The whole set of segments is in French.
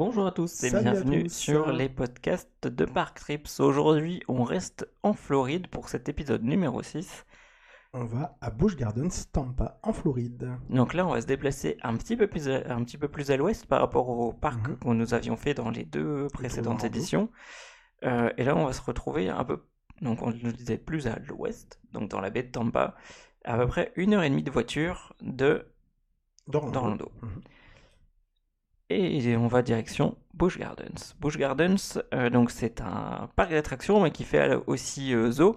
Bonjour à tous et Salut bienvenue tous. sur les podcasts de Park Trips. Aujourd'hui, on reste en Floride pour cet épisode numéro 6. On va à Busch Gardens, Tampa, en Floride. Donc là, on va se déplacer un petit peu plus à, un petit peu plus à l'ouest par rapport au parc Mhm. que nous avions fait dans les deux précédentes éditions. Euh, et là, on va se retrouver un peu, donc on le disait plus à l'ouest, donc dans la baie de Tampa, à peu près une heure et demie de voiture de D'Orlando. Mhm. Et on va direction Busch Gardens. Busch Gardens, euh, donc c'est un parc d'attractions, mais qui fait aussi euh, zoo,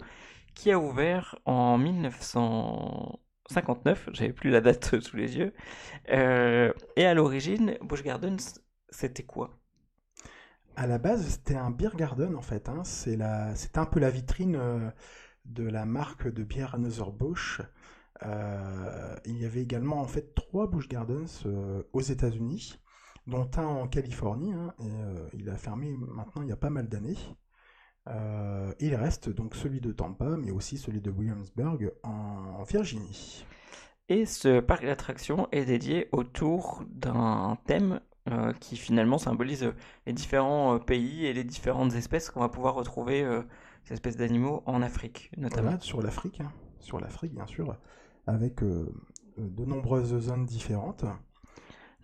qui a ouvert en 1959. J'avais plus la date sous les yeux. Euh, et à l'origine, Busch Gardens, c'était quoi? À la base, c'était un beer garden en fait. hein. C'est un peu la vitrine euh, de la marque de bière Anheuser-Busch. Euh, il y avait également en fait trois Busch Gardens aux États-Unis, dont un en Californie. hein, et euh, il a fermé maintenant il y a pas mal d'années. Euh, il reste donc celui de Tampa, mais aussi celui de Williamsburg en Virginie. Et ce parc d'attractions est dédié autour d'un thème euh, qui finalement symbolise les différents pays et les différentes espèces qu'on va pouvoir retrouver, ces espèces d'animaux en Afrique notamment. Voilà, sur l'Afrique, hein, sur l'Afrique bien sûr, avec de nombreuses zones différentes.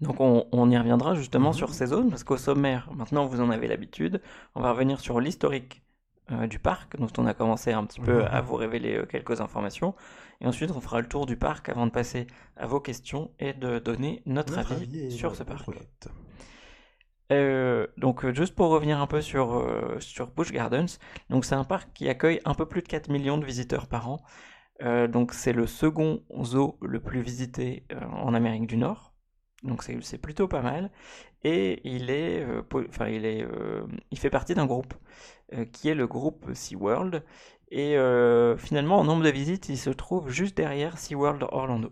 Donc on, on y reviendra justement Mhm. sur ces zones, parce qu'au sommaire, maintenant vous en avez l'habitude, on va revenir sur l'historique euh, du parc, dont on a commencé un petit peu Mhm. à vous révéler euh, quelques informations, et ensuite on fera le tour du parc avant de passer à vos questions et de donner notre, Notre avis, sur ce parc. Euh, donc juste pour revenir un peu sur, sur Busch Gardens, donc c'est un parc qui accueille un peu plus de 4 millions de visiteurs par an. Donc c'est le second zoo le plus visité en Amérique du Nord. Donc c'est plutôt pas mal. Et il est, euh, il est, euh, il fait partie d'un groupe euh, qui est le groupe SeaWorld. Et finalement en nombre de visites, il se trouve juste derrière SeaWorld Orlando.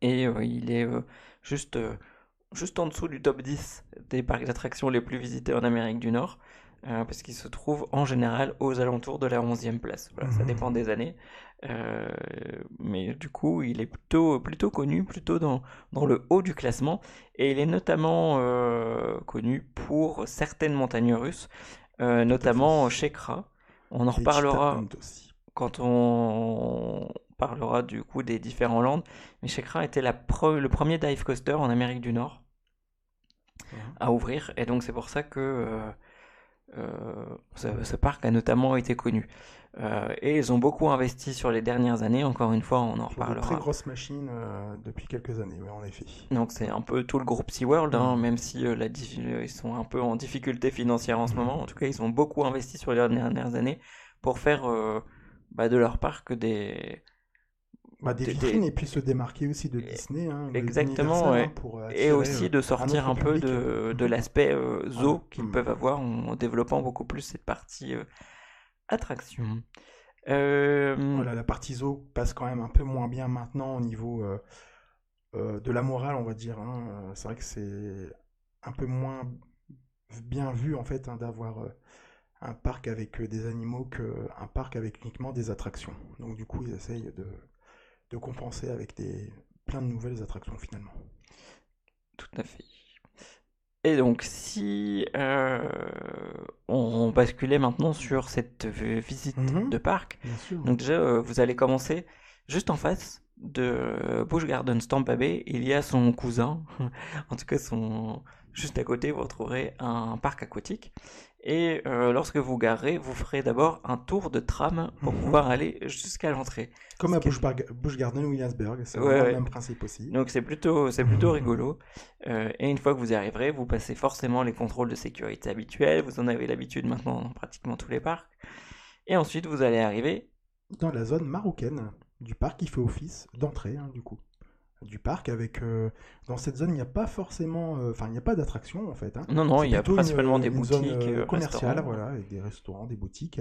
Et il est juste juste en dessous du top 10 des parcs d'attractions les plus visités en Amérique du Nord, euh, parce qu'il se trouve en général aux alentours de la 11e place. Voilà, Ça Mhm. dépend des années. Euh, mais du coup, il est plutôt, plutôt connu, plutôt dans, dans le haut du classement. Et il est notamment euh, connu pour certaines montagnes russes, euh, notamment Shekra. On en reparlera quand on parlera du coup des différents lands. Mais Shekra était la pre- le premier dive coaster en Amérique du Nord à ouvrir. Et donc c'est pour ça que ce, ce parc a notamment été connu. Euh, et ils ont beaucoup investi sur les dernières années. Encore une fois, on en Sur de très reparlera. grosses machines euh, depuis quelques années, oui, en effet. Donc c'est un peu tout le groupe SeaWorld, hein, Mhm. même si euh, la euh, ils sont un peu en difficulté financière en ce Mhm. moment. En tout cas, ils ont beaucoup investi sur les dernières années pour faire euh, bah, de leur parc des, Bah, des vitrines des- et puis se démarquer aussi de Disney. hein, Exactement, ouais. hein, pour Et aussi euh, de sortir un peu de, de Mhm. l'aspect euh, zoo qu'ils Mhm. peuvent avoir en, développant beaucoup plus cette partie euh, attraction. Euh, Voilà, la partie zoo passe quand même un peu moins bien maintenant au niveau euh, euh, de la morale, on va dire. hein. Euh, C'est vrai que c'est un peu moins bien vu en fait hein, d'avoir euh, un parc avec euh, des animaux qu'un parc avec uniquement des attractions. Donc du coup, ils essayent de, de compenser avec des plein de nouvelles attractions finalement. Tout à fait. Et donc, si euh, on basculait maintenant sur cette visite Mhm. de parc, donc déjà, euh, vous allez commencer juste en face de Busch Gardens Tampa Bay. Il y a son cousin, en tout cas, son... juste à côté, vous retrouverez un parc aquatique. Et euh, lorsque vous garez, vous ferez d'abord un tour de tram pour Mhm. pouvoir aller jusqu'à l'entrée. Comme à Busch, Busch Garden Williamsburg, c'est Ouais, vraiment ouais. le même principe aussi. Donc c'est plutôt, c'est plutôt Mhm. rigolo. Euh, et une fois que vous y arriverez, vous passez forcément les contrôles de sécurité habituels. Vous en avez l'habitude maintenant dans pratiquement tous les parcs. Et ensuite, vous allez arriver. dans la zone marocaine du parc qui fait office d'entrée hein, du coup du parc avec euh, dans cette zone il n'y a pas forcément euh, enfin il n'y a pas d'attraction en fait hein. Non, non, il y a une- principalement des une boutiques, euh, commerciales voilà avec des restaurants des boutiques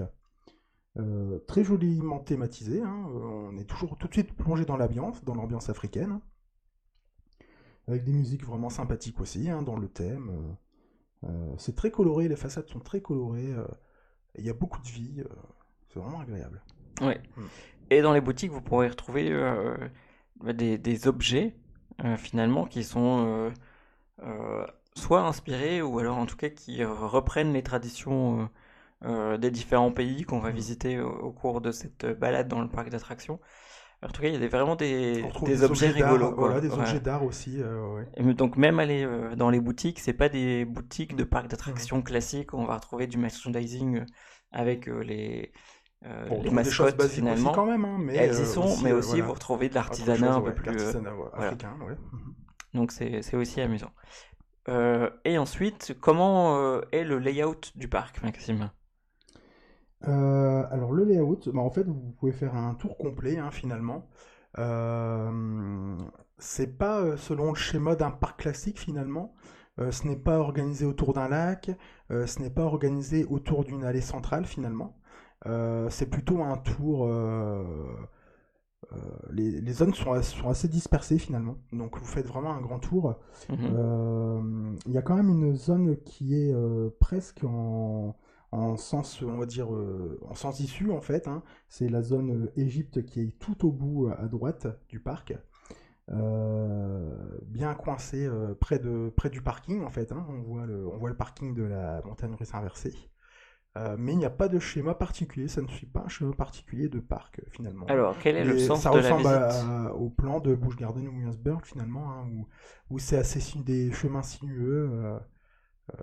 très joliment thématisé hein. On est toujours tout de suite plongé dans l'ambiance dans l'ambiance africaine avec des musiques vraiment sympathiques aussi hein, dans le thème c'est très coloré les façades sont très colorées il y a beaucoup de vie c'est vraiment agréable Ouais. Mm. Et dans les boutiques, vous pourrez retrouver des, des objets euh, finalement qui sont euh, euh, soit inspirés ou alors en tout cas qui reprennent les traditions des différents pays qu'on va Mhm. visiter au, au cours de cette balade dans le parc d'attractions. En tout cas, il y a des- vraiment des, objets d'art, rigolos. Voilà, des Ouais. objets d'art aussi. euh, ouais. Et donc même aller euh, dans les boutiques, c'est pas des boutiques de Mm. parcs d'attractions Mm. classiques où on va retrouver du merchandising avec euh, les, euh, les des mascottes basiques finalement. aussi quand même, hein, mais Elles y euh, sont, mais euh, aussi voilà. vous retrouvez de l'artisanat un peu ouais, plus. euh, ouais, voilà. africain, ouais. Mhm. Donc c'est c'est aussi amusant. Euh, et ensuite, comment euh, est le layout du parc, Maxime? Euh, alors le layout, bah, en fait vous pouvez faire un tour complet hein, finalement. Euh, c'est pas euh, selon le schéma d'un parc classique finalement. Euh, ce n'est pas organisé autour d'un lac, euh, ce n'est pas organisé autour d'une allée centrale finalement. Euh, c'est plutôt un tour. euh, euh, les, les zones sont, sont assez dispersées finalement, donc vous faites vraiment un grand tour. Mhm. Il y a quand même une zone qui est presque en, en sens, on va dire, euh, en sens issu en fait. hein. C'est la zone Égypte qui est tout au bout à droite du parc, Euh, bien coincé euh, près de, près du parking en fait. hein. On voit le, on voit le parking de la montagne russe inversée. Euh, mais il n'y a pas de schéma particulier, ça ne suit pas un schéma particulier de parc euh, finalement. Alors, quel est le sens ça de la ressemble à- visite? à- au plan de Busch Garden ou Williamsburg finalement, hein, où, où c'est assez des chemins sinueux. euh,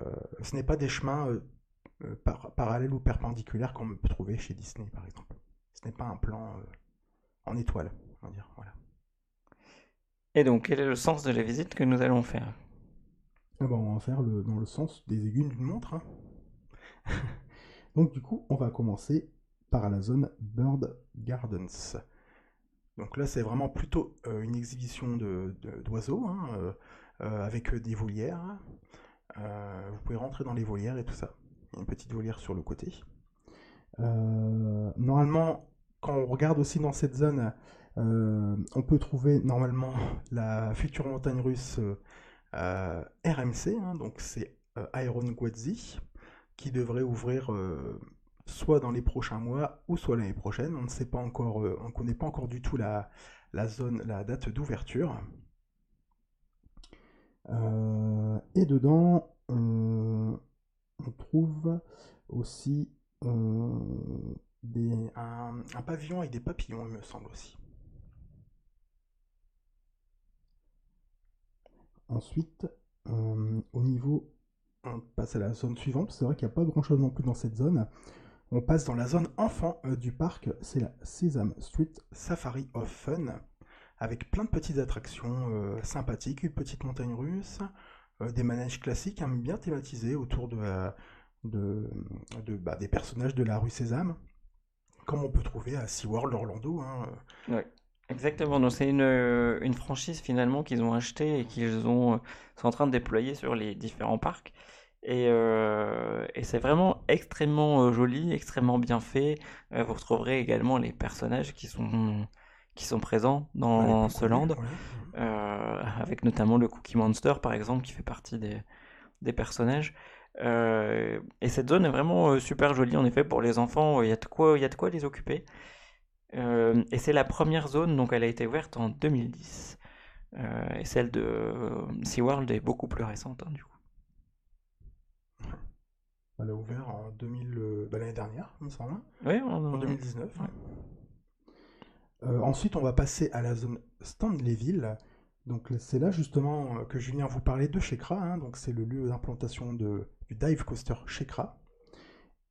euh, ce n'est pas des chemins euh, euh, par- parallèles ou perpendiculaires qu'on peut trouver chez Disney par exemple. Ce n'est pas un plan euh, en étoile, on va dire. Voilà. Et donc, quel est le sens de la visite que nous allons faire? Ah bah, on va faire le, dans le sens des aiguilles d'une montre. hein. Donc du coup, on va commencer par la zone Bird Gardens. Donc là, c'est vraiment plutôt euh, une exhibition de- de- d'oiseaux, hein, euh, euh, avec des volières. Euh, vous pouvez rentrer dans les volières et tout ça. Il y a une petite volière sur le côté. Normalement, quand on regarde aussi dans cette zone, on peut trouver normalement la future montagne russe RMC, hein, donc c'est Iron Gwazi, qui devrait ouvrir euh, soit dans les prochains mois ou soit l'année prochaine. On ne sait pas encore, euh, on ne connaît pas encore du tout la, zone, la date d'ouverture. Euh, et dedans, on trouve aussi un, un pavillon avec des papillons, il me semble aussi. Ensuite, au niveau, on passe à la zone suivante. C'est vrai qu'il n'y a pas grand-chose non plus dans cette zone. On passe dans la zone enfant euh, du parc. C'est la Sesame Street Safari of Fun, avec plein de petites attractions euh, sympathiques, une petite montagne russe, euh, des manèges classiques, hein, bien thématisés autour de, bah, des personnages de la rue Sésame, comme on peut trouver à SeaWorld Orlando. hein, exactement. Donc c'est une, euh, une franchise finalement qu'ils ont achetée et qu'ils ont, euh, sont en train de déployer sur les différents parcs. Et, euh, et c'est vraiment extrêmement euh, joli, extrêmement bien fait. Euh, vous retrouverez également les personnages qui sont, qui sont présents dans ce land, ouais. avec notamment le Cookie Monster par exemple qui fait partie des, des personnages. Et cette zone est vraiment super jolie en effet pour les enfants. Il y a de quoi, il y a de quoi les occuper. Euh, et c'est la première zone, donc elle a été ouverte en 2010. Euh, et celle de euh, SeaWorld est beaucoup plus récente, hein, du coup. Elle a ouvert en 2000, euh, bah, l'année dernière, il me semble, hein, Oui, on- en 2019. ouais. Euh, ensuite, on va passer à la zone Stanleyville. Donc c'est là justement que Julien vous parlait de Shekra. hein. donc c'est le lieu d'implantation du dive coaster Shekra.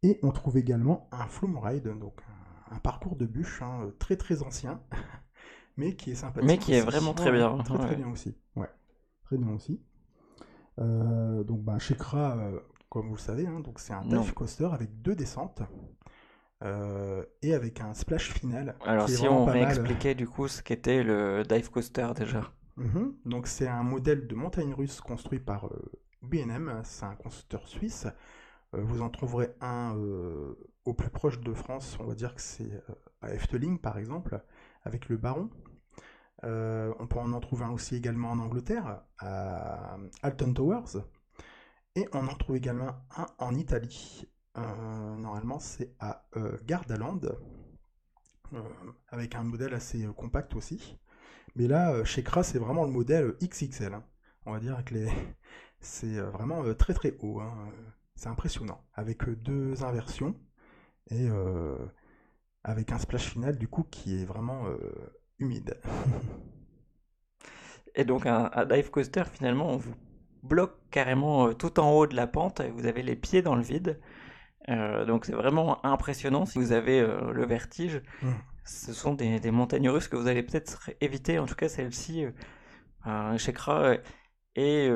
Et on trouve également un Flume Ride, donc un, parcours de bûche hein, euh, très très ancien, mais qui est sympathique. Mais qui est aussi. vraiment très Ouais, bien, Très très ouais. bien aussi. Ouais, très bien aussi. Euh, donc bah, Shekra, euh, comme vous le savez, hein, donc c'est un dive coaster avec deux descentes. euh, et avec un splash final. Alors si on mal. réexpliquait du coup ce qu'était le dive coaster déjà. Mhm. Donc c'est un modèle de montagne russe construit par B&M, c'est un constructeur suisse. Euh, vous en trouverez un euh, au plus proche de France, on va dire que c'est euh, à Efteling par exemple, avec le Baron. On peut en trouver un aussi également en Angleterre, à Alton Towers. Et on en trouve également un en Italie. Normalement c'est à Gardaland, avec un modèle assez compact aussi. Mais là, chez Kra, c'est vraiment le modèle XXL. hein. On va dire avec les, C'est vraiment très très haut. Hein. C'est impressionnant. Avec deux inversions et avec un splash final du coup qui est vraiment humide. et donc un, dive coaster finalement on vous bloque carrément tout en haut de la pente et vous avez les pieds dans le vide. donc c'est vraiment impressionnant si vous avez le vertige. Mmh. Ce sont des, des, montagnes russes que vous allez peut-être éviter, en tout cas celle-ci. Euh, Shekra et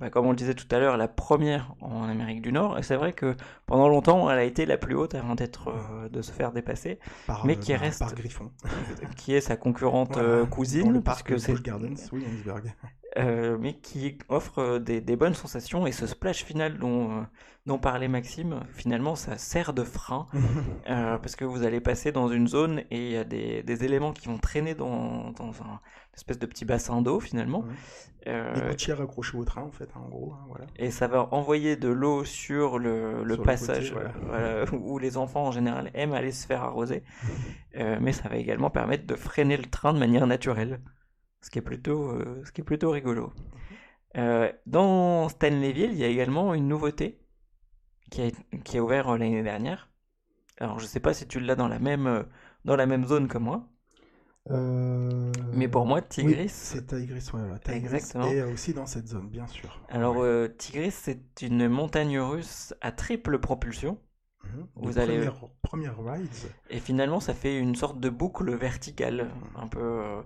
bah, comme on le disait tout à l'heure, la première en Amérique du Nord. Et c'est vrai que pendant longtemps, elle a été la plus haute avant d'être euh, de se faire dépasser, mais qui reste Griffon, qui est sa concurrente euh, cousine, parce que c'est Gardens, Williamsburg. Euh, mais qui offre des, des, bonnes sensations et ce splash final dont dont parlait Maxime, finalement, ça sert de frein euh, parce que vous allez passer dans une zone et il y a des, des, éléments qui vont traîner dans, dans un une espèce de petit bassin d'eau finalement. Euh, des gouttières accrochées au train en fait, hein, en gros. Hein, voilà. Et ça va envoyer de l'eau sur le, le passage où les enfants en général aiment aller se faire arroser. Euh, mais ça va également permettre de freiner le train de manière naturelle, ce qui est plutôt, ce qui est plutôt rigolo. dans Stanleyville, il y a également une nouveauté qui a, qui a ouvert euh, l'année dernière. Alors, je sais pas si tu l'as dans la même euh, dans la même zone que moi. Euh, Mais pour moi, Tigris. c'est Tigris, ouais, Exactement. Et aussi dans cette zone, bien sûr. Alors, Tigris, c'est une montagne russe à triple propulsion. Mhm. Vous allez première, rides. Et finalement, ça fait une sorte de boucle verticale, un peu.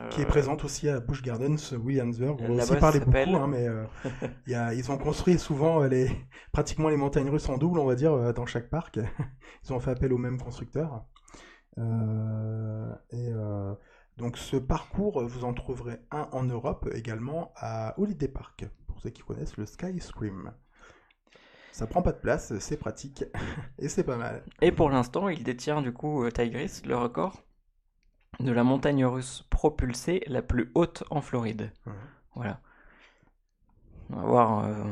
Euh, qui est présente aussi à Busch Gardens, Williamsburg. On aussi parlé beaucoup, hein, mais euh, y a, ils ont construit souvent euh, les, pratiquement les montagnes russes en double, on va dire, dans chaque parc. ils ont fait appel au même constructeur. et donc, ce parcours, vous en trouverez un en Europe également à Holiday Park, pour ceux qui connaissent le Sky Scream. Ça prend pas de place, c'est pratique et c'est pas mal. Et pour l'instant, il détient du coup euh, Tigris le record? De la montagne russe propulsée la plus haute en Floride. Voilà. On va voir euh,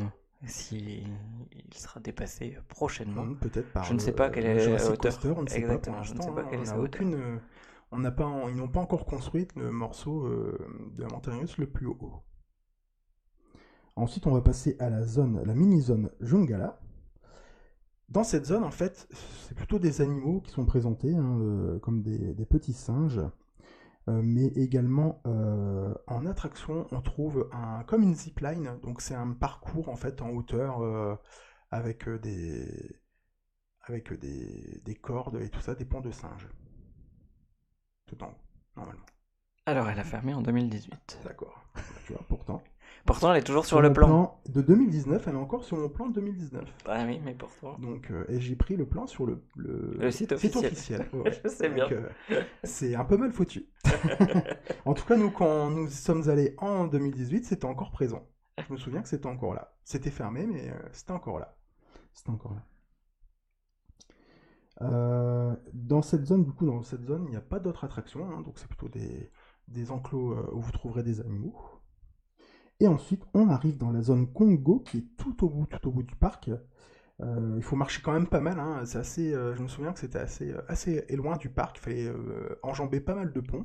si il sera dépassé prochainement. Mmh, peut-être par. Je ne sais pas quelle est la hauteur. on ne sait Exactement. Pas je ne sais pas quelle est sa hauteur. on n'a pas, ils n'ont pas encore construit le morceau euh, de la montagne russe le plus haut. Ensuite, on va passer à la zone, la mini-zone Jungala. Dans cette zone, en fait, c'est plutôt des animaux qui sont présentés, hein, euh, comme des, petits singes. Euh, mais également euh, en attraction, on trouve un, comme une zipline, donc c'est un parcours en fait en hauteur avec des avec des, des, cordes et tout ça, des ponts de singes. Tout en haut, normalement. Alors, elle a fermé en 2018. D'accord. Tu vois, pourtant. Pourtant, elle est toujours sur, le plan. De 2019, elle est encore sur mon plan de 2019. Ah oui, mais pourtant. Donc, euh, et j'ai pris le plan sur le, le... site officiel. Je sais bien. Euh, c'est un peu mal foutu. en tout cas, nous, quand nous sommes allés en 2018, c'était encore présent. Je me souviens que c'était encore là. C'était fermé, mais euh, c'était encore là. C'était encore là. dans cette zone, du coup, dans cette zone, il n'y a pas d'autres attractions, hein, donc c'est plutôt des, des enclos où vous trouverez des animaux. Et ensuite, on arrive dans la zone Congo, qui est tout au bout, tout au bout du parc. Euh, il faut marcher quand même pas mal. Hein. C'est assez, euh, je me souviens que c'était assez, euh, assez loin du parc. Il fallait enjamber pas mal de ponts.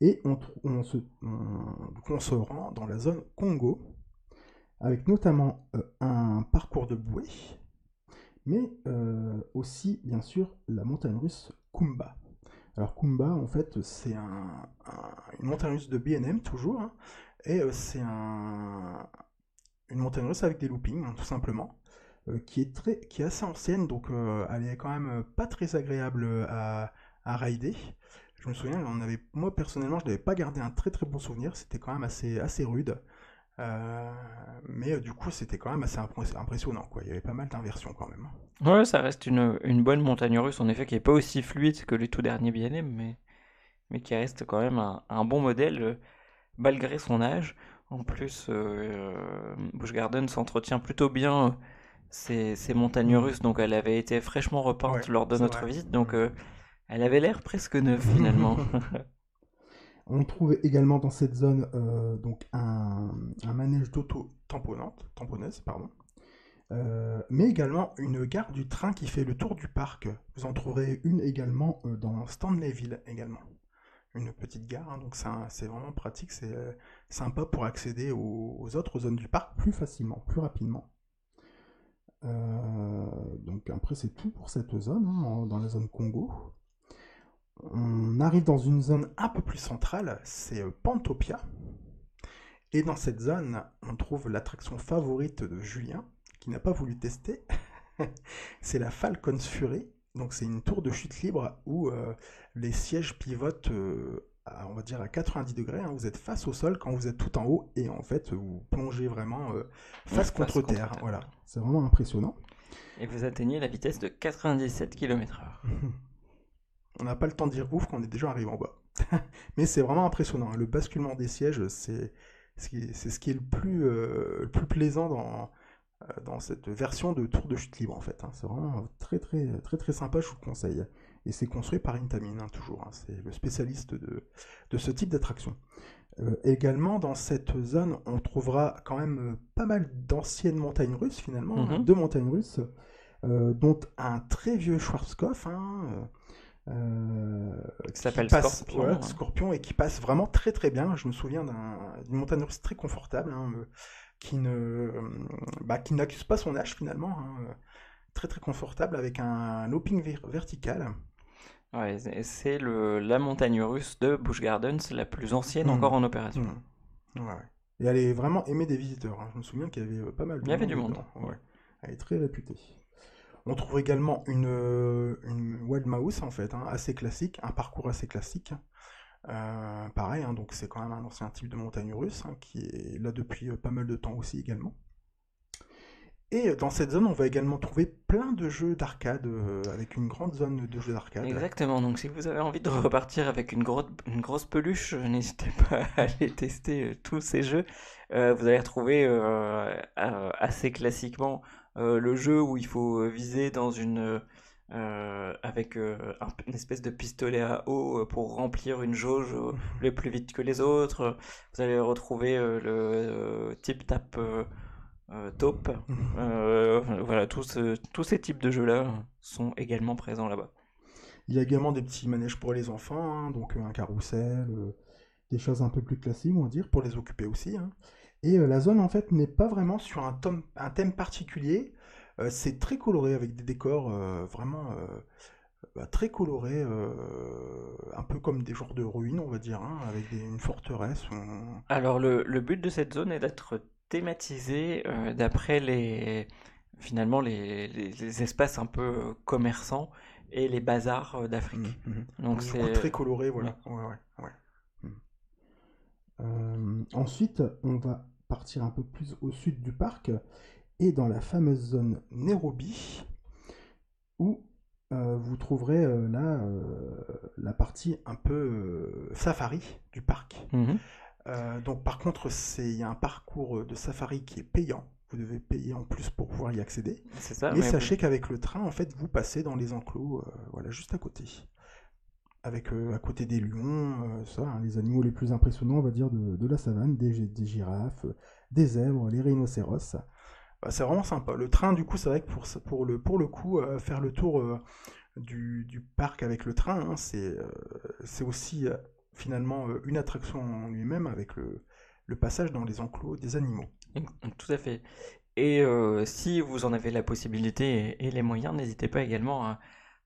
Et on, se, on, se rend dans la zone Congo, avec notamment un parcours de bouée, mais aussi, bien sûr, la montagne russe Kumba. Alors Kumba, en fait, c'est un, une montagne russe de BNM, toujours, hein. Et euh, c'est un, une montagne russe avec des loopings, hein, tout simplement, euh, qui, est assez ancienne, donc euh, elle est quand même pas très agréable à, rider. Je me souviens, moi personnellement, je n'avais pas gardé un très très bon souvenir, c'était quand même assez, assez rude. mais du coup, c'était quand même assez impressionnant. Il y avait pas mal d'inversions quand même. Ouais, ça reste une, bonne montagne russe, en effet, qui n'est pas aussi fluide que les tout derniers BNM, mais, mais qui reste quand même un bon modèle malgré son âge. En plus, euh, Busch Garden s'entretient plutôt bien ces, montagnes russes, donc elle avait été fraîchement repeinte lors de notre visite, donc euh, elle avait l'air presque neuve finalement. On trouve également dans cette zone euh, donc un, manège d'auto-tamponnante, tamponneuse, pardon. mais également une gare du train qui fait le tour du parc. Vous en trouverez une également dans Stanleyville également. Une petite gare, hein, donc c'est vraiment pratique, c'est sympa pour accéder aux, autres zones du parc plus facilement, plus rapidement. donc après c'est tout pour cette zone, hein, dans la zone Congo. On arrive dans une zone un peu plus centrale, c'est Pantopia. Et dans cette zone, on trouve l'attraction favorite de Julien, qui n'a pas voulu tester. c'est la Falcon's Fury. Donc c'est une tour de chute libre où euh, les sièges pivotent, euh, à, on va dire à 90 degrés. Hein. Vous êtes face au sol quand vous êtes tout en haut et en fait vous plongez vraiment euh, face, contre, terre. Voilà, c'est vraiment impressionnant. Et vous atteignez la vitesse de 97 km/h. on n'a pas le temps de dire ouf quand on est déjà arrivé en bas. Mais c'est vraiment impressionnant. Hein. Le basculement des sièges, c'est ce qui est le plus, le plus plaisant dans, dans cette version de tour de chute libre en fait. Hein. C'est vraiment très très très très sympa, je vous le conseille. Et c'est construit par Intamin hein, toujours. Hein. C'est le spécialiste de, de ce type d'attraction. Euh, également dans cette zone, on trouvera quand même euh, pas mal d'anciennes montagnes russes finalement, mm-hmm. deux montagnes russes, dont un très vieux Schwarzkopf. qui s'appelle Scorpion, Scorpion et qui passe vraiment très très bien. Je me souviens d'une montagne russe très confortable qui ne euh, bah, qui n'accuse pas son âge finalement. Hein. Très très confortable avec un looping vertical. Ouais, c'est la montagne russe de Busch Gardens, la plus ancienne mmh. encore en opération. Mmh. Ouais, Et elle est vraiment aimée des visiteurs. Hein. Je me souviens qu'il y avait euh, pas mal de Il y avait du monde. Elle est très réputée. On trouve également une, euh, une Wild Mouse en fait, hein, assez classique, un parcours assez classique. Euh, pareil, hein, donc c'est quand même un ancien type de montagne russe hein, qui est là depuis euh, pas mal de temps aussi également. Et dans cette zone, on va également trouver plein de jeux d'arcade, euh, avec une grande zone de jeux d'arcade. Exactement, donc si vous avez envie de repartir avec une grosse peluche, n'hésitez pas à aller tester tous ces jeux. vous allez retrouver assez classiquement le jeu où il faut viser dans une euh, avec euh, une espèce de pistolet à eau euh, pour remplir une jauge le plus vite que les autres. Vous allez retrouver le type tap top. voilà, tous, tous ces types de jeux-là sont également présents là-bas. Il y a également des petits manèges pour les enfants, hein, donc un carrousel, des choses un peu plus classiques, on va dire, pour les occuper aussi. Hein. Et la zone, en fait, n'est pas vraiment sur un, un thème particulier. Euh, c'est très coloré avec des décors euh, vraiment euh, bah, très colorés, un peu comme des genres de ruines, on va dire, hein, avec une forteresse. Alors le, but de cette zone est d'être thématisé d'après les finalement les, espaces un peu commerçants et les bazars d'Afrique. Mmh, mmh. Donc c'est très coloré, voilà. Mmh. ensuite, on va partir un peu plus au sud du parc et dans la fameuse zone Nairobi, où euh, vous trouverez euh, là euh, la partie un peu safari du parc. Mhm. donc par contre, il y a un parcours de safari qui est payant. Vous devez payer en plus pour pouvoir y accéder. Ça, mais, sachez qu'avec le train, en fait, vous passez dans les enclos, voilà, juste à côté. Avec à côté des lions, ça, hein, les animaux les plus impressionnants, on va dire, de, la savane, des, des girafes, des zèbres, les rhinocéros. Bah, c'est vraiment sympa. Le train, du coup, c'est vrai que pour, le, pour le coup, euh, faire le tour euh, du, parc avec le train, hein, c'est euh, c'est aussi finalement une attraction en lui-même avec le, le, passage dans les enclos des animaux. Tout à fait. Et si vous en avez la possibilité et les moyens, n'hésitez pas également à,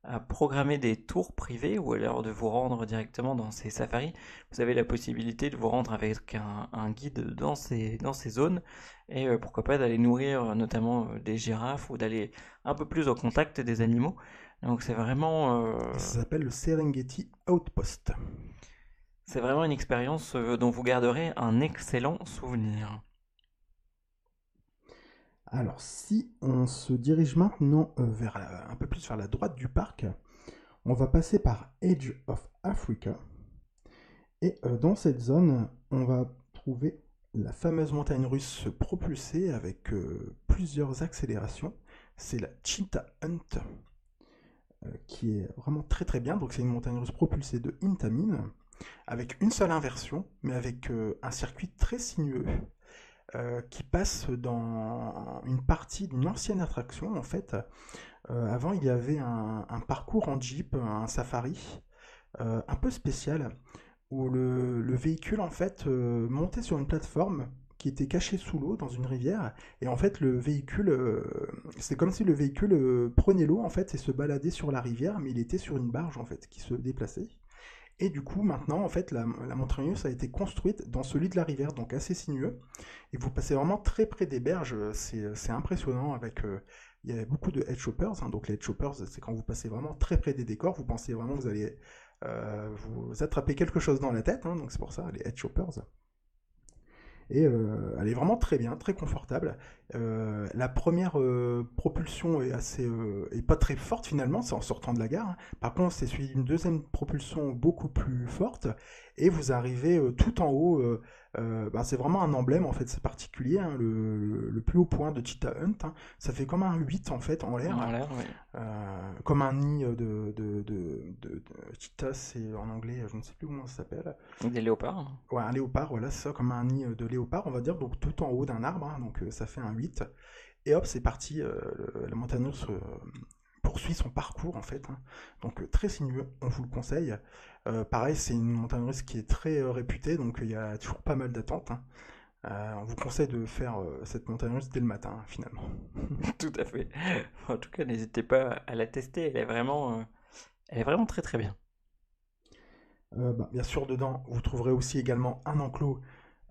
à programmer des tours privés ou alors de vous rendre directement dans ces safaris. Vous avez la possibilité de vous rendre avec un, guide dans ces, dans ces zones et euh, pourquoi pas d'aller nourrir euh, notamment euh, des girafes ou d'aller un peu plus au contact des animaux. Donc c'est vraiment... Ça s'appelle le Serengeti Outpost. C'est vraiment une expérience dont vous garderez un excellent souvenir. Alors, si on se dirige maintenant euh, vers un peu plus vers la droite du parc, on va passer par Edge of Africa. Et euh, dans cette zone, on va trouver la fameuse montagne russe propulsée avec euh, plusieurs accélérations. C'est la Cheetah Hunt, qui est vraiment très très bien. Donc, c'est une montagne russe propulsée de Intamin, avec une seule inversion, mais avec un circuit très sinueux. Euh, qui passe dans une partie d'une ancienne attraction en fait. Euh, avant, il y avait un, parcours en jeep, un safari, euh, un peu spécial, où le, le véhicule en fait montait sur une plateforme qui était cachée sous l'eau dans une rivière et en fait le véhicule c'est comme si le véhicule prenait l'eau en fait et se baladait sur la rivière mais il était sur une barge en fait qui se déplaçait et du coup maintenant en fait la, la a été construite dans ce lit de la rivière donc assez sinueux et vous passez vraiment très près des berges c'est impressionnant avec euh, il y a beaucoup de head choppers hein. donc les head choppers c'est quand vous passez vraiment très près des décors vous pensez vraiment que vous allez euh, vous attrapez quelque chose dans la tête, hein, donc c'est pour ça, les head choppers. Et euh, elle est vraiment très bien, très confortable. Euh, la première euh, propulsion est assez, euh, est pas très forte finalement, c'est en sortant de la gare. hein. Par contre, c'est suivi d'une deuxième propulsion beaucoup plus forte, et vous arrivez tout en haut. ben, c'est vraiment un emblème en fait, c'est particulier. hein, le, plus haut point de Cheetah Hunt, hein. ça fait comme un 8 en fait en l'air. Comme un nid de, de, de, de, cheetah, c'est en anglais, je ne sais plus comment ça s'appelle. Des léopards. Ouais, un léopard, voilà, c'est ça, comme un nid de léopard, on va dire, donc tout en haut d'un arbre, hein, donc ça fait un 8. Et hop, c'est parti, euh, la montagne russe euh, poursuit son parcours en fait. hein. Donc euh, très sinueux, on vous le conseille. Euh, pareil, c'est une montagne russe qui est très réputée, donc il y a toujours pas mal d'attentes. hein. Euh, on vous conseille de faire euh, cette montagne russe dès le matin, hein, finalement. Tout à fait. En tout cas, n'hésitez pas à la tester. Elle est vraiment, euh, elle est vraiment très très bien. Bah, bien sûr, dedans, vous trouverez aussi également un enclos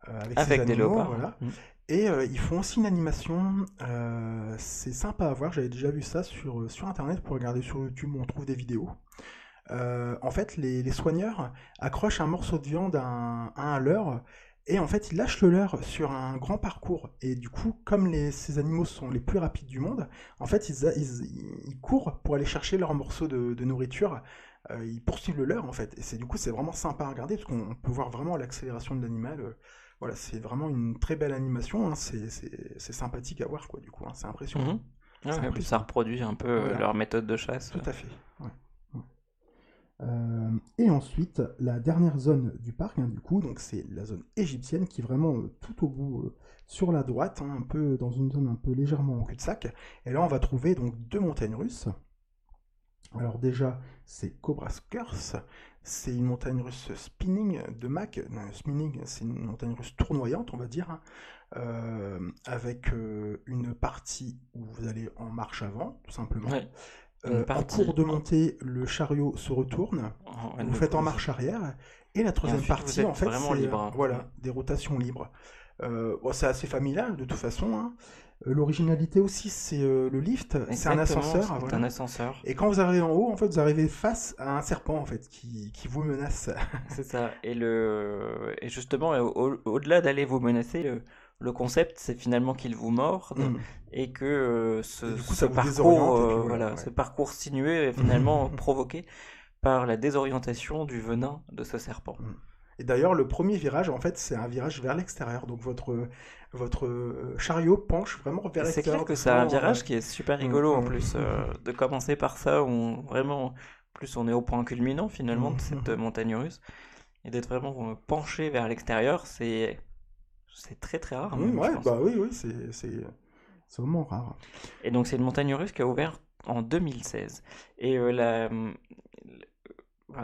avec, ces des animaux, léopards. voilà. Mm. Et euh, ils font aussi une animation, euh, c'est sympa à voir, j'avais déjà vu ça sur, euh, sur Internet, pour regarder sur YouTube, on trouve des vidéos. En fait, les, les soigneurs accrochent un morceau de viande à un, à un leurre, et en fait, ils lâchent le leurre sur un grand parcours. Et du coup, comme les, ces animaux sont les plus rapides du monde, en fait, ils, ils, ils courent pour aller chercher leur morceau de, de nourriture. Ils poursuivent le leur, en fait. Et c'est du coup, c'est vraiment sympa à regarder, parce qu'on peut voir vraiment l'accélération de l'animal. Voilà, c'est vraiment une très belle animation. hein, c'est sympathique à voir, quoi, du coup. hein, c'est impressionnant. Mhm. Ouais, impressionnant. ça reproduit un peu Voilà. leur méthode de chasse. Tout à fait. ouais, ouais. Euh, et ensuite, la dernière zone du parc, hein, du coup, donc c'est la zone égyptienne qui est vraiment euh, tout au bout euh, sur la droite, hein, un peu dans une zone un peu légèrement en cul-de-sac. Et là, on va trouver donc deux montagnes russes. Alors déjà, c'est Cobra's Curse. C'est une montagne russe spinning de Mac. Non, spinning, c'est une montagne russe tournoyante, on va dire, hein, euh, avec euh, une partie où vous allez en marche avant, tout simplement. Ouais. Euh, En cours de montée, le chariot se retourne, vous faites en marche arrière, et la troisième ensuite, partie, en fait, c'est hein. voilà, des rotations libres. Euh, bon, c'est assez familial de toute façon. hein. Euh, L'originalité aussi, c'est euh, le lift, c'est un ascenseur. C'est voilà. un ascenseur. Et quand vous arrivez en haut, en fait, vous arrivez face à un serpent en fait qui, qui vous menace. C'est ça. Et, le... et justement, au- au- au-delà d'aller vous menacer, le, le concept, c'est finalement qu'il vous morde Mm. et que euh, ce, Et coup, parcours, euh, voilà, ouais. ce parcours sinueux est finalement provoqué par la désorientation du venin de ce serpent. Et d'ailleurs, le premier virage, en fait, c'est un virage vers l'extérieur. Donc votre votre euh, chariot penche vraiment vers Et C'est l'extérieur. clair que c'est un virage ouais. qui est super rigolo en plus, euh, de commencer par ça, où on- vraiment, plus on est au point culminant finalement de cette mm. euh, montagne russe, et d'être vraiment euh, penché vers l'extérieur, c'est c'est très très rare. Mm, même, ouais, bah oui, oui, c'est vraiment rare. Et donc c'est une montagne russe qui a ouvert en 2016. Et euh, la,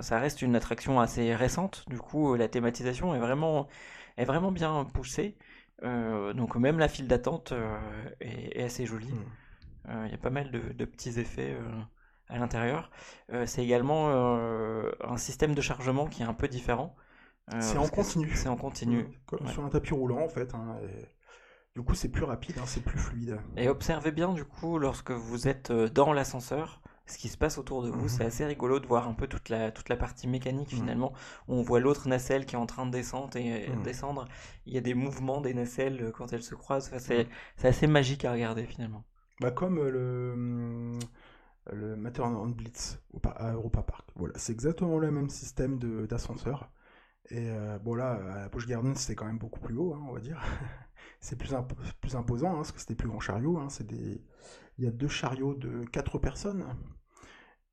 ça reste une attraction assez récente, du coup euh, la thématisation est vraiment, est vraiment bien poussée. Euh, donc même la file d'attente euh, est, est assez jolie. Mm. Euh, Il y a pas mal de, de petits effets à l'intérieur. C'est également un système de chargement qui est un peu différent. C'est en continu. C'est en continu. Mm, Comme ouais. sur un tapis roulant, en fait. hein, et Du coup, c'est plus rapide, hein, c'est plus fluide. Et observez bien du coup lorsque vous êtes dans l'ascenseur, ce qui se passe autour de vous. Mhm. C'est assez rigolo de voir un peu toute la, toute la partie mécanique Mhm. finalement. on voit l'autre nacelle qui est en train de descendre et Mhm. descendre. Il y a des mouvements des nacelles euh, quand elles se croisent. Enfin, c'est, c'est assez magique à regarder finalement. Bah, comme euh, le, le Matterhorn Blitz à Europa Park. Voilà, c'est exactement le même système de- d'ascenseur. Et euh, bon, là, à la Busch Gardens, c'est quand même beaucoup plus haut, hein, on va dire. c'est plus, imp- plus imposant, hein, parce que c'était plus grand chariot. hein, c'est des... Il y a deux chariots de quatre personnes.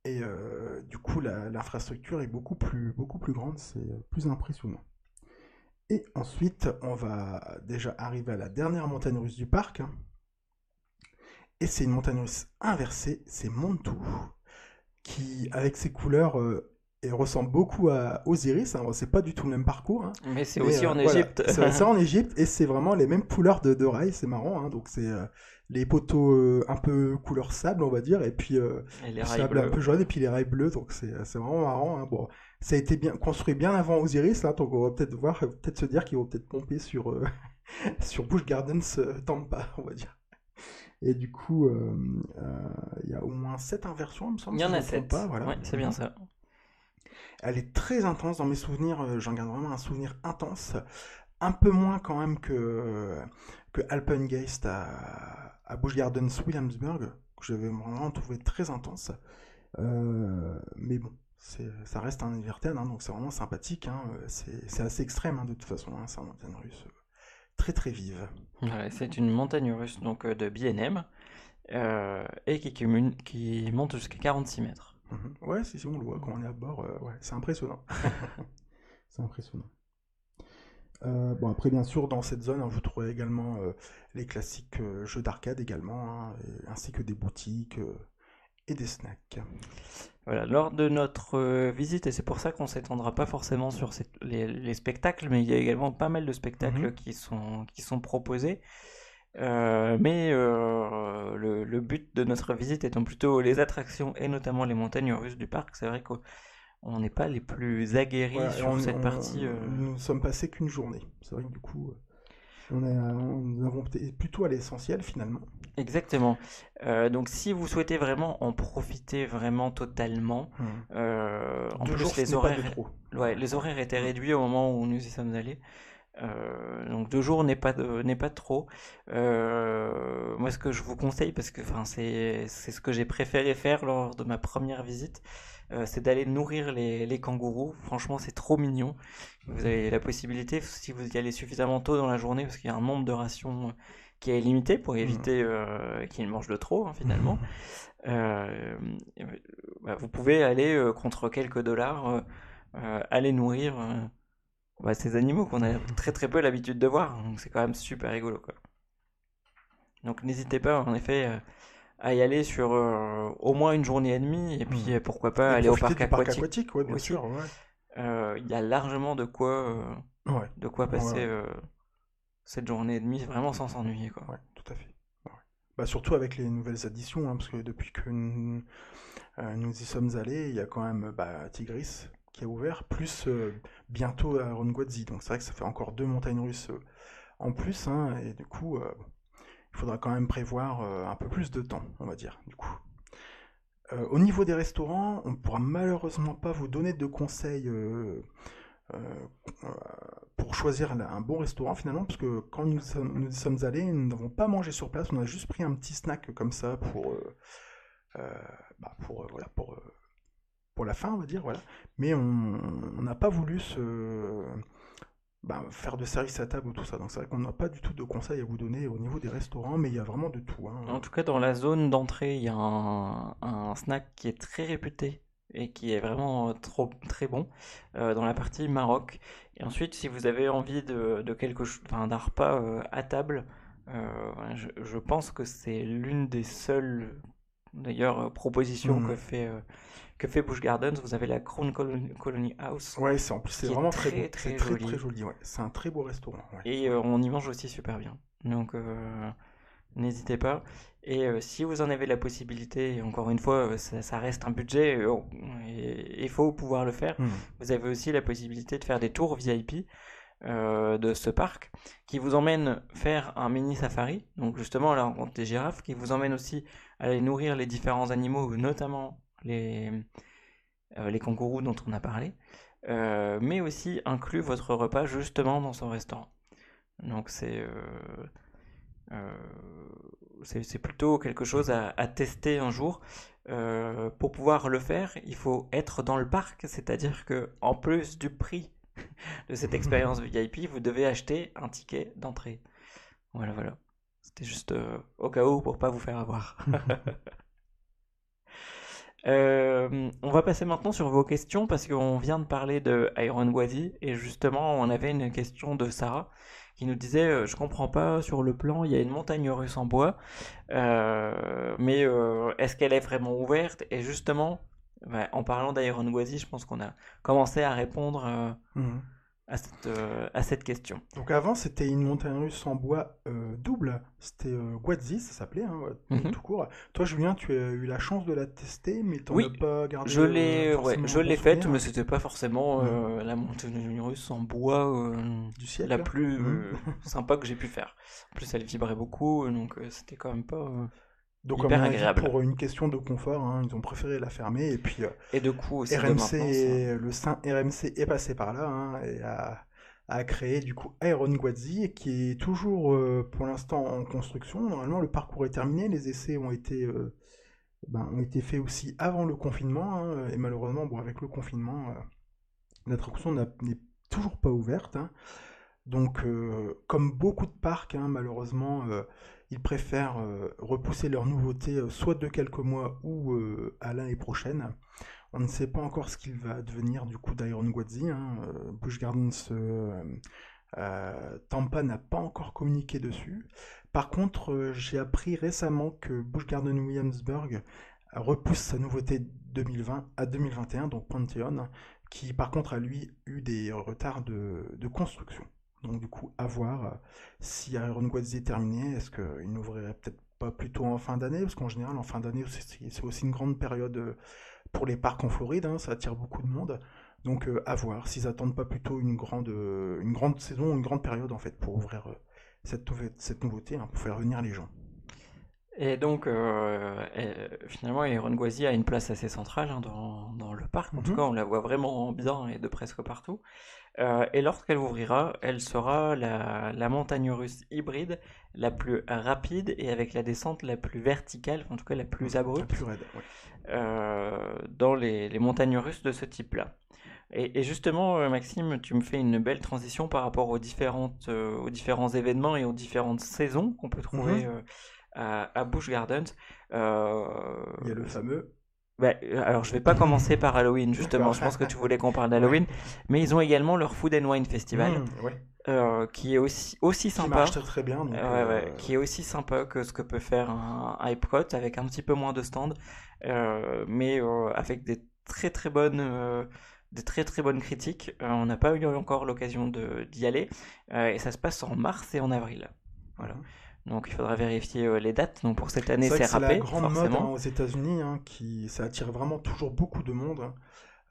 Et euh, du coup, l'infrastructure est beaucoup plus, beaucoup plus grande, c'est plus impressionnant. Et ensuite, on va déjà arriver à la dernière montagne russe du parc. hein. Et c'est une montagne russe inversée, c'est Montou, qui, avec ses couleurs euh, et ressemble beaucoup à Osiris. Hein. C'est pas du tout le même parcours. Hein. Mais c'est aussi en Égypte. c'est en Égypte et c'est vraiment les mêmes couleurs de, de rails. C'est marrant. Hein. Donc c'est les poteaux un peu couleur sable, on va dire, et puis les sable un peu jaune et puis les rails bleus. Donc c'est vraiment marrant. Bon, ça a été bien construit bien avant Osiris. Là, donc on va peut-être voir, peut-être se dire qu'ils vont peut-être pomper sur sur Bush Gardens Tampa, on va dire. Et du coup, il y a au moins 7 inversions, il me semble. Il y en a 7. Voilà. c'est bien ça. Elle est très intense dans mes souvenirs, euh, j'en garde vraiment un souvenir intense. Un peu moins quand même que, que Alpengeist à, à Busch Gardens Williamsburg, que j'avais vraiment trouvé très intense. Euh, mais bon, ça reste un Everton, hein, donc c'est vraiment sympathique. Hein. C'est assez extrême hein, de toute façon, c'est une montagne russe très très vive. c'est une montagne russe donc euh, de BNM et qui, qui monte jusqu'à 46 mètres. Mhm. Ouais, si, si, on le voit quand on est à bord. Euh, ouais, c'est impressionnant. c'est impressionnant. Euh, bon, après, bien sûr, dans cette zone, hein, vous trouverez également euh, les classiques jeux d'arcade également, hein, ainsi que des boutiques et des snacks. Voilà, lors de notre visite, et c'est pour ça qu'on s'étendra pas forcément sur les, spectacles, mais il y a également pas mal de spectacles mhm. qui, sont, qui sont proposés. Euh, mais euh, le, but de notre visite étant plutôt les attractions et notamment les montagnes russes du parc, c'est vrai qu'on n'est pas les plus aguerris sur cette partie. Euh. Nous ne sommes passés qu'une journée. C'est vrai que du coup, on, nous avons plutôt à l'essentiel finalement. Exactement. donc si vous souhaitez vraiment en profiter vraiment totalement, mmh. en plus les horaires, ouais, les horaires étaient réduits au moment où nous y sommes allés. Euh, donc deux jours n'est pas n'est pas trop. Euh, moi, ce que je vous conseille, parce que enfin c'est c'est ce que j'ai préféré faire lors de ma première visite, euh, c'est d'aller nourrir les, les kangourous. Franchement, c'est trop mignon. Vous avez la possibilité, si vous y allez suffisamment tôt dans la journée, parce qu'il y a un nombre de rations qui est limité pour mmh. éviter qu'ils mangent de trop hein, finalement. Bah, vous pouvez aller contre quelques dollars aller nourrir bah, ces animaux qu'on a très très peu l'habitude de voir. Donc c'est quand même super rigolo. Quoi. Donc n'hésitez pas en effet euh, à y aller sur euh, au moins une journée et demie et puis hmm. euh, pourquoi pas aller au parc aquatique. Parc bien sûr. Il y a largement de quoi, de quoi passer cette journée et demie vraiment sans s'ennuyer. Quoi. Tout à fait. Bah, surtout avec les nouvelles additions, hein, parce que depuis que nous, nous, y sommes allés, il y a quand même bah, Tigris ouvert, plus euh, bientôt à Ronguadzi. Donc c'est vrai que ça fait encore deux montagnes russes euh, en plus, hein, et du coup, euh, il faudra quand même prévoir un peu plus de temps, on va dire, du coup. au niveau des restaurants, on ne pourra malheureusement pas vous donner de conseils pour choisir un bon restaurant finalement, parce que quand nous, nous sommes allés, nous n'avons pas mangé sur place, on a juste pris un petit snack comme ça pour, bah, pour, voilà, pour pour la fin, on va dire, voilà. Mais on n'a pas voulu se bah, faire de service à table ou tout ça. Donc c'est vrai qu'on n'a pas du tout de conseils à vous donner au niveau des restaurants, mais il y a vraiment de tout. Hein. En tout cas, dans la zone d'entrée, il y a un, snack qui est très réputé et qui est vraiment trop très bon euh, dans la partie Maroc. Et ensuite, si vous avez envie de, quelque chose, enfin, d'un repas euh, à table, euh, je, pense que c'est l'une des seules d'ailleurs propositions mmh. que fait que fait Busch Gardens. Vous avez la Crown Colony House. Ouais, c'est en plus c'est vraiment très, très, très, très, joli. Très, joli ouais. C'est un très beau restaurant. Et euh, on y mange aussi super bien. Donc euh, n'hésitez pas. Et euh, si vous en avez la possibilité, encore une fois, ça, reste un budget, et il faut pouvoir le faire. Hmm. Vous avez aussi la possibilité de faire des tours VIP. de ce parc qui vous emmène faire un mini safari, donc justement à la rencontre des girafes, qui vous emmène aussi aller nourrir les différents animaux, notamment les, euh, les kangourous dont on a parlé, euh, mais aussi inclut votre repas justement dans son restaurant. Donc c'est euh, c'est plutôt quelque chose à, tester un jour. pour pouvoir le faire, il faut être dans le parc, c'est-à-dire que en plus du prix de cette expérience VIP, vous devez acheter un ticket d'entrée. Voilà, voilà. C'était juste au cas où pour pas vous faire avoir. Euh, on va passer maintenant sur vos questions parce qu'on vient de parler de Iron Wadi et justement on avait une question de Sarah qui nous disait euh, je comprends pas sur le plan il y a une montagne russe en bois euh, mais est-ce qu'elle est vraiment ouverte? Et justement en parlant d'Iron Gwazi, je pense qu'on a commencé à répondre mhm. À, cette, à cette question. Donc avant, c'était une montagne russe en bois double. C'était Gwazi, ça s'appelait, hein, mhm. tout court. Toi, Julien, tu as eu la chance de la tester, mais tu oui, as pas gardé. Je l'ai, je l'ai faite, mais c'était pas forcément la montagne russe en bois du ciel, la plus sympa que j'ai pu faire. En plus, elle vibrait beaucoup, donc c'était quand même pas. Donc, Hyper agréable. pour une question de confort, hein, ils ont préféré la fermer. Et puis, euh, et de coup aussi RMC, hein. le saint RMC est passé par là hein, et a, a, créé du coup Iron Guadzi, qui est toujours euh, pour l'instant en construction. Normalement, le parcours est terminé, les essais ont été, euh, ben, ont été faits aussi avant le confinement. et malheureusement, bon, avec le confinement, l'attraction n'est toujours pas ouverte. Donc, comme beaucoup de parcs, malheureusement ils préfèrent euh, repousser leur nouveauté euh, soit de quelques mois ou euh, à l'année prochaine. On ne sait pas encore ce qu'il va devenir du coup d'Iron Guadzi. Hein. Gardens Tampa n'a pas encore communiqué dessus. Par contre, j'ai appris récemment que Busch Garden Williamsburg repousse sa nouveauté 2020 à 2021, donc Pantheon, qui par contre a lui eu des retards de construction. Donc du coup, à voir euh, si Iron Gods est terminé, est-ce qu'il n'ouvrirait peut-être pas plutôt en fin d'année? Parce qu'en général, en fin d'année, c'est aussi une grande période euh, pour les parcs en Floride, hein, ça attire beaucoup de monde. Donc euh, à voir s'ils attendent pas plutôt une grande, une grande saison, une grande période en fait pour ouvrir cette, cette nouveauté, hein, pour faire venir les gens. Et donc, finalement, Iron Gwazi a une place assez centrale hein, dans, dans, le parc. En tout mhm. cas, on la voit vraiment bien et de presque partout. Euh, et lorsqu'elle ouvrira, elle sera la, montagne russe hybride la plus rapide et avec la descente la plus verticale, en tout cas la plus abrupte, euh, dans les, montagnes russes de ce type-là. Et, justement, euh, Maxime, tu me fais une belle transition par rapport aux, différentes, aux différents événements et aux différentes saisons qu'on peut trouver mhm. à, à, Busch Gardens. Il y a le fameux bah, euh, alors, je vais pas commencer par Halloween, justement. je pense que tu voulais qu'on parle d'Halloween. Mais ils ont également leur Food and Wine Festival, mmh, euh, qui est aussi, aussi sympa. Qui très bien. Euh, qui est aussi sympa que ce que peut faire un, Epcot, avec un petit peu moins de stands, mais avec des très très bonnes des très très bonnes critiques. on n'a pas eu encore l'occasion d'y aller. et ça se passe en mars et en avril. Voilà. Mmh. Donc il faudra vérifier euh, les dates. Donc pour cette année, c'est râpé. C'est la grande mode hein, aux États-Unis hein, qui ça attire vraiment toujours beaucoup de monde.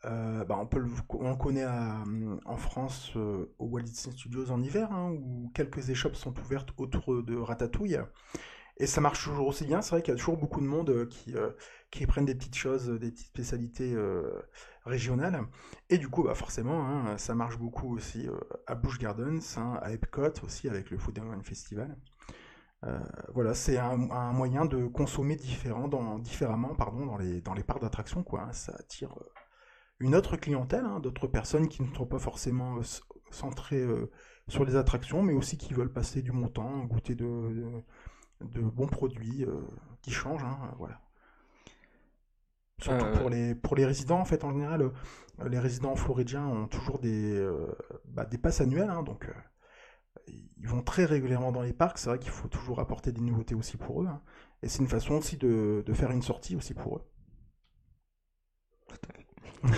Euh, bah, on, peut le, on connaît en France euh, au Walt Disney Studios en hiver, hein, où quelques échoppes sont ouvertes autour de Ratatouille. Et ça marche toujours aussi bien. C'est vrai qu'il y a toujours beaucoup de monde qui, qui prennent des petites choses, des petites spécialités régionales. Et du coup, bah, forcément, ça marche beaucoup aussi à Busch Gardens, à Epcot aussi avec le Food and Wine Festival. Euh, voilà, c'est un, moyen de consommer différent dans, différemment pardon, dans, les, dans les parcs d'attractions. Quoi. Hein. Ça attire euh, une autre clientèle, hein, d'autres personnes qui ne sont pas forcément euh, centrées sur les attractions, mais aussi qui veulent passer du bon temps, goûter de, de, bons produits qui changent. Hein, voilà. Surtout pour, les, pour les résidents, en fait, en général, les résidents floridiens ont toujours des, bah, des passes annuelles, donc ils vont très régulièrement dans les parcs. C'est vrai qu'il faut toujours apporter des nouveautés aussi pour eux. Hein. Et c'est une façon aussi de, faire une sortie aussi pour eux.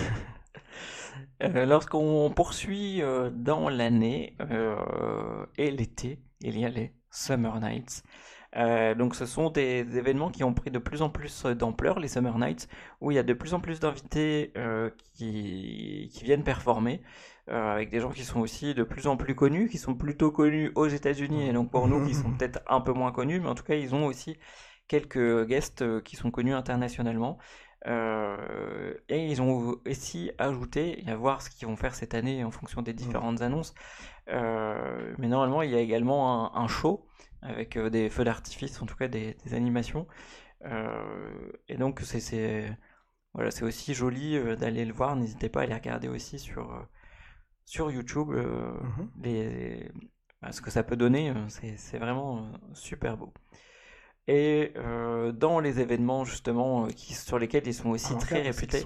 Euh, lorsqu'on poursuit euh, dans l'année euh, et l'été, il y a les Summer Nights. Donc ce sont des, événements qui ont pris de plus en plus d'ampleur, les Summer Nights, où il y a de plus en plus d'invités qui, qui, viennent performer. Euh, avec des gens qui sont aussi de plus en plus connus, qui sont plutôt connus aux États-Unis et donc pour nous qui sont peut-être un peu moins connus, mais en tout cas ils ont aussi quelques guests euh, qui sont connus internationalement. Euh, et ils ont aussi ajouté, à voir ce qu'ils vont faire cette année en fonction des différentes annonces, mais normalement il y a également un, show avec des feux d'artifice, en tout cas des, animations. et donc c'est voilà, c'est aussi joli d'aller le voir, n'hésitez pas à les regarder aussi sur sur YouTube euh, mhm. les, ce que ça peut donner, euh, c'est vraiment euh, super beau. Et dans les événements justement qui, sur lesquels ils sont aussi Ah, très réputés,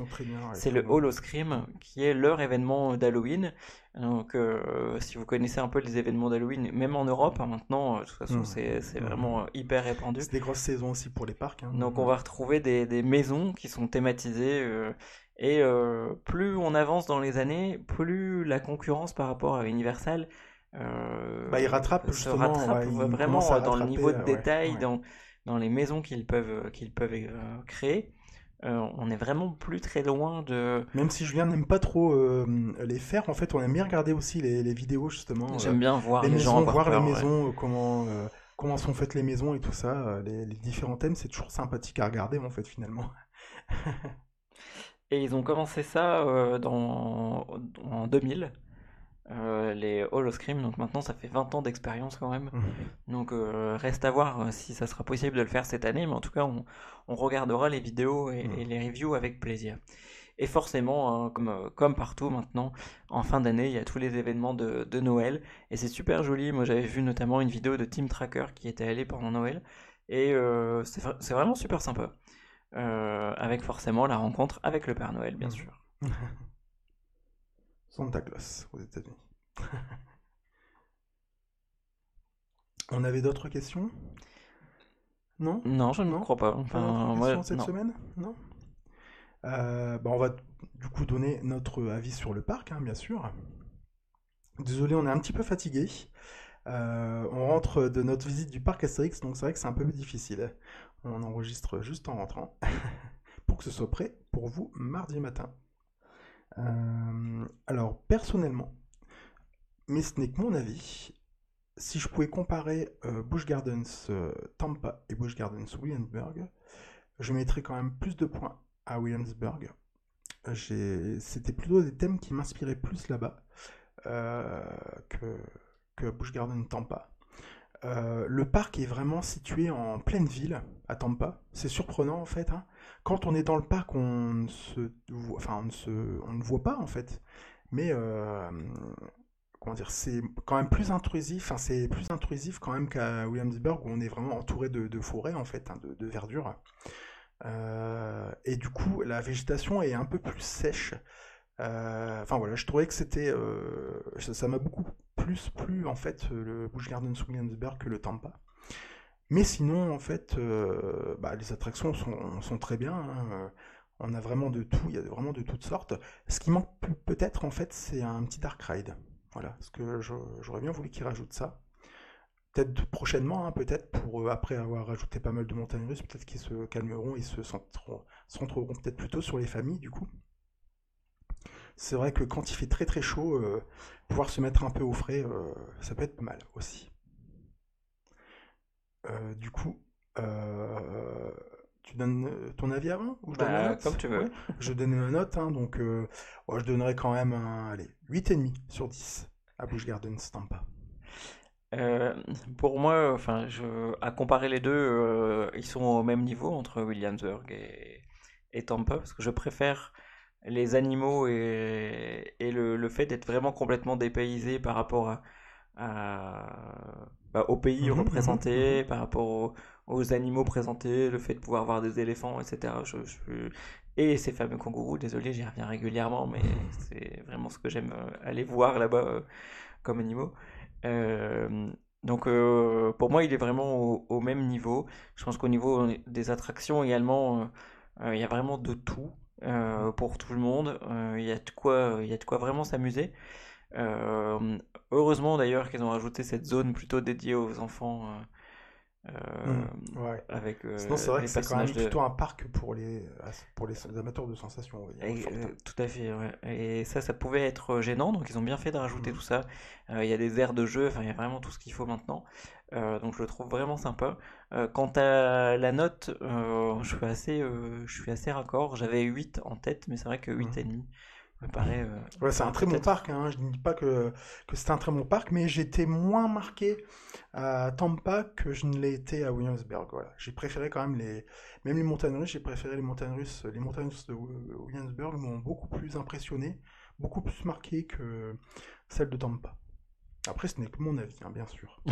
c'est le Scream, qui est leur événement d'Halloween. Donc, euh, si vous connaissez un peu les événements d'Halloween, même en Europe, hein, maintenant, euh, de toute façon, Mhm. c'est Mhm. vraiment euh, hyper répandu. C'est des grosses saisons aussi pour les parcs. hein. Donc, on va retrouver des, des maisons qui sont thématisées. euh, et euh, plus on avance dans les années, plus la concurrence par rapport à Universal euh, Bah, ils rattrapent, se justement, rattrape ouais, vraiment dans le niveau de détail, ouais. dans, dans les maisons qu'ils peuvent, qu'ils peuvent euh, créer. Euh, on est vraiment plus très loin de, Même si Julien n'aime pas trop euh, les faire, en fait, on aime bien regarder aussi les, les vidéos, justement. euh, J'aime bien voir les les, gens maisons, avoir voir peur, les maisons, euh, comment, euh, comment sont faites les maisons et tout ça. euh, les, les différents thèmes, c'est toujours sympathique à regarder, en fait, finalement. Et ils ont commencé ça euh, dans, en 2000, euh, les Hall of Scream. Donc maintenant, ça fait 20 ans d'expérience quand même. Donc euh, reste à voir euh, si ça sera possible de le faire cette année. Mais en tout cas, on, on regardera les vidéos et, Mhm. et les reviews avec plaisir. Et forcément, hein, comme, comme partout maintenant, en fin d'année, il y a tous les événements de, de Noël. Et c'est super joli. Moi, j'avais vu notamment une vidéo de Team Tracker qui était allé pendant Noël. Et euh, c'est vra- c'est vraiment super sympa. Avec forcément la rencontre avec le Père Noël, bien Mhm. sûr. Santa Claus aux États-Unis. on avait d'autres questions? Non? Non, je ne crois pas. Enfin, cette non. semaine? Non? Euh, bah, On va du coup donner notre avis sur le parc, hein, bien sûr. Désolé, on est un petit peu fatigué. Euh, on rentre de notre visite du parc Astérix, donc c'est vrai que c'est un peu difficile. On enregistre juste en rentrant pour que ce soit prêt pour vous mardi matin. Euh, alors, personnellement, mais ce n'est que mon avis, si je pouvais comparer euh, Busch Gardens euh, Tampa et Busch Gardens Williamsburg, je mettrais quand même plus de points à Williamsburg. J'ai- C'était plutôt des thèmes qui m'inspiraient plus là-bas euh, que, que Busch Gardens Tampa. Euh, le parc est vraiment situé en pleine ville, à Tampa. C'est surprenant en fait. hein. Quand on est dans le parc, on se, enfin, on se, on ne voit pas en fait. Mais euh, comment dire, c'est quand même plus intrusif. Enfin, c'est plus intrusif quand même qu'à Williamsburg où on est vraiment entouré de, de forêts en fait, hein, de, verdure. Euh, et du coup, la végétation est un peu plus sèche. Euh, Enfin voilà, je trouvais que c'était, ça ça m'a beaucoup plus plu en fait le Busch Gardens Williamsburg que le Tampa. Mais sinon, en fait, euh, bah, les attractions sont, très bien. hein. On a vraiment de tout, il y a vraiment de toutes sortes. Ce qui manque pe- peut-être, en fait, c'est un petit Dark Ride. Voilà, parce que j'aurais bien voulu qu'ils rajoutent ça. Peut-être prochainement, hein, peut-être, pour euh, après avoir rajouté pas mal de montagnes russes, peut-être qu'ils se calmeront et se centreront, peut-être plutôt sur les familles, du coup. C'est vrai que quand il fait très très chaud, euh, pouvoir se mettre un peu au frais, ça peut être pas mal aussi. Euh, du coup, euh, tu donnes euh, ton avis avant ou je donne Bah, note? comme tu veux. Ouais, je donne ma note, hein, donc euh, ouais, je donnerais quand même un allez, 8,5 sur 10 à Busch Gardens Tampa. Euh, pour moi, enfin, je, à comparer les deux, euh, ils sont au même niveau entre Williamsburg et, et Tampa, parce que je préfère les animaux et, et le, le fait d'être vraiment complètement dépaysé par rapport à, à- bah, au pays Mhm, représenté, mhm, par rapport aux, aux animaux présentés, le fait de pouvoir voir des éléphants, etc. Je, je- et ces fameux kangourous, désolé, j'y reviens régulièrement, mais c'est vraiment ce que j'aime euh, aller voir là-bas euh, comme animaux. Euh, donc euh, pour moi, il est vraiment au, au même niveau. Je pense qu'au niveau des attractions également, il y a vraiment de tout pour tout le monde. Il y a de quoi, il y a de quoi vraiment s'amuser. Euh, heureusement d'ailleurs qu'ils ont rajouté cette zone plutôt dédiée aux enfants euh, euh, Mhm, ouais. avec Sinon, c'est vrai les que c'est quand même de... plutôt un parc pour les, pour les amateurs de sensations, Et, tout à fait, ouais. Et ça, ça pouvait être gênant, donc ils ont bien fait de rajouter Mhm. tout ça. Il y a des aires de jeu, enfin, il y a vraiment tout ce qu'il faut maintenant. Euh, donc je le trouve vraiment sympa. Euh, quant à la note, euh, je suis assez, je suis assez raccord. J'avais 8 en tête, mais c'est vrai que 8,5 me paraît. euh, Ouais, c'est un très bon parc, hein. Je ne dis pas que, que c'est un très bon parc, mais j'étais moins marqué à Tampa que je ne l'ai été à Williamsburg. Voilà. J'ai préféré quand même les, même les montagnes russes, j'ai préféré les montagnes russes. Les montagnes russes de Wi- Williamsburg m'ont beaucoup plus impressionné, beaucoup plus marqué que celles de Tampa. Après, ce n'est que mon avis, hein, bien sûr.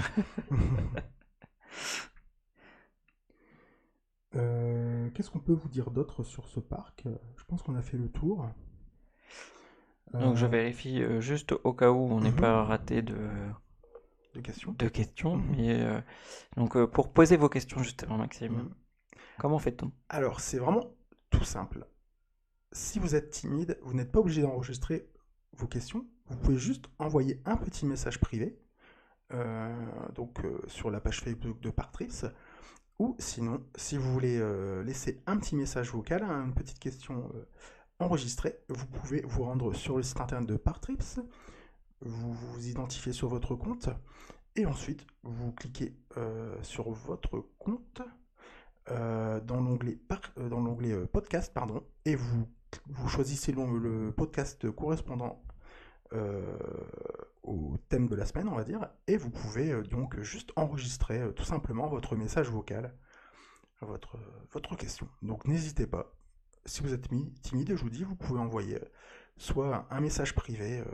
Euh, Qu'est-ce qu'on peut vous dire d'autre sur ce parc? Je pense qu'on a fait le tour. Donc je Euh, vérifie euh, juste au cas où on n'est Mhm. pas raté de, questions de questions. Mhm. Mais, euh, donc euh, pour poser vos questions justement, Maxime, Mhm. comment fait-on? Alors, c'est vraiment tout simple. Si vous êtes timide, vous n'êtes pas obligé d'enregistrer vos questions. Vous pouvez juste envoyer un petit message privé euh, donc, sur la page Facebook de Partrips. Ou sinon, si vous voulez laisser un petit message vocal, hein, une petite question enregistrée, vous pouvez vous rendre sur le site internet de Partrips. Vous vous identifiez sur votre compte. Et ensuite, vous cliquez euh, sur votre compte euh, dans l'onglet euh, podcast pardon. Et vous choisissez le podcast correspondant au thème de la semaine on va dire. Et vous pouvez donc juste enregistrer tout simplement votre message vocal votre votre question. Donc n'hésitez pas si vous êtes mi- timide je vous dis vous pouvez envoyer soit un message privé euh,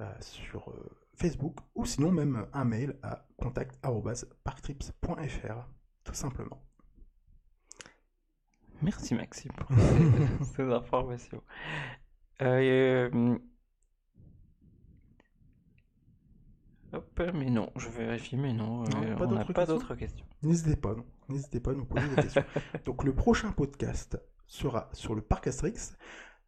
euh, sur euh, Facebook ou sinon même un mail à contact@parktrips.fr tout simplement Merci Maxime pour ces, informations. Euh, hop, mais non, je vérifie, mais non, euh, on n'a pas d'autres questions. N'hésitez pas, non. N'hésitez pas à nous poser des questions. Donc le prochain podcast sera sur le parc Asterix.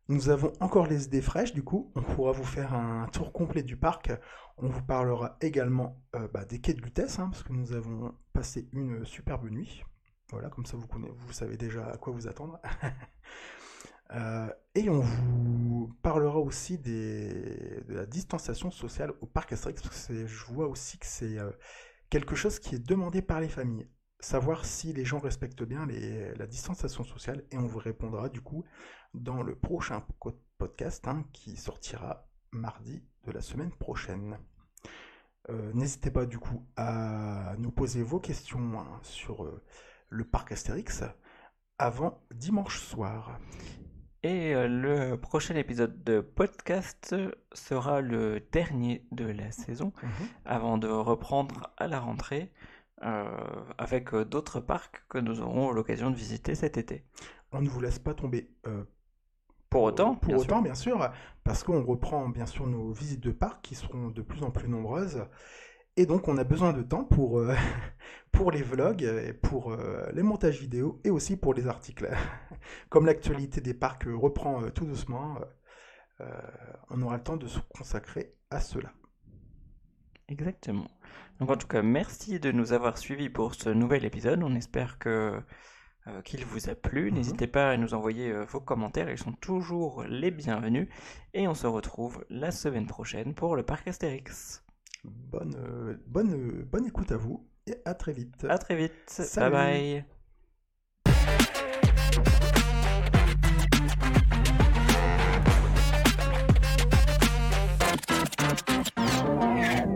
Nous avons encore les idées fraîches, du coup, on pourra vous faire un tour complet du parc. On vous parlera également euh, bah, des quais de Lutèce, hein, parce que nous avons passé une superbe nuit. Voilà, comme ça vous, connaissez, vous savez déjà à quoi vous attendre. Euh, et on vous parlera aussi de la distanciation sociale au parc Asterix, parce que je vois aussi que c'est euh, quelque chose qui est demandé par les familles. Savoir si les gens respectent bien les- la distanciation sociale, et on vous répondra du coup dans le prochain podcast hein, qui sortira mardi de la semaine prochaine. Euh, N'hésitez pas du coup à nous poser vos questions hein, sur euh, le parc Astérix avant dimanche soir. Et euh, le prochain épisode de podcast sera le dernier de la saison, avant de reprendre à la rentrée avec euh, d'autres parcs que nous aurons l'occasion de visiter cet été. On ne vous laisse pas tomber euh, Pour autant, pour bien sûr. autant, bien sûr, parce qu'on reprend bien sûr nos visites de parc qui seront de plus en plus nombreuses. Et donc, on a besoin de temps pour, euh, pour les vlogs, et pour euh, les montages vidéo et aussi pour les articles. Comme l'actualité des parcs euh, reprend euh, tout doucement, euh, euh, on aura le temps de se consacrer à cela. Exactement. Donc en tout cas, merci de nous avoir suivis pour ce nouvel épisode. On espère que euh, qu'il vous a plu. Mhm. N'hésitez pas à nous envoyer euh, vos commentaires, ils sont toujours les bienvenus. Et on se retrouve la semaine prochaine pour le parc Astérix. Bonne, euh, bonne, bonne écoute à vous et à très vite. À très vite. Salut. Bye bye.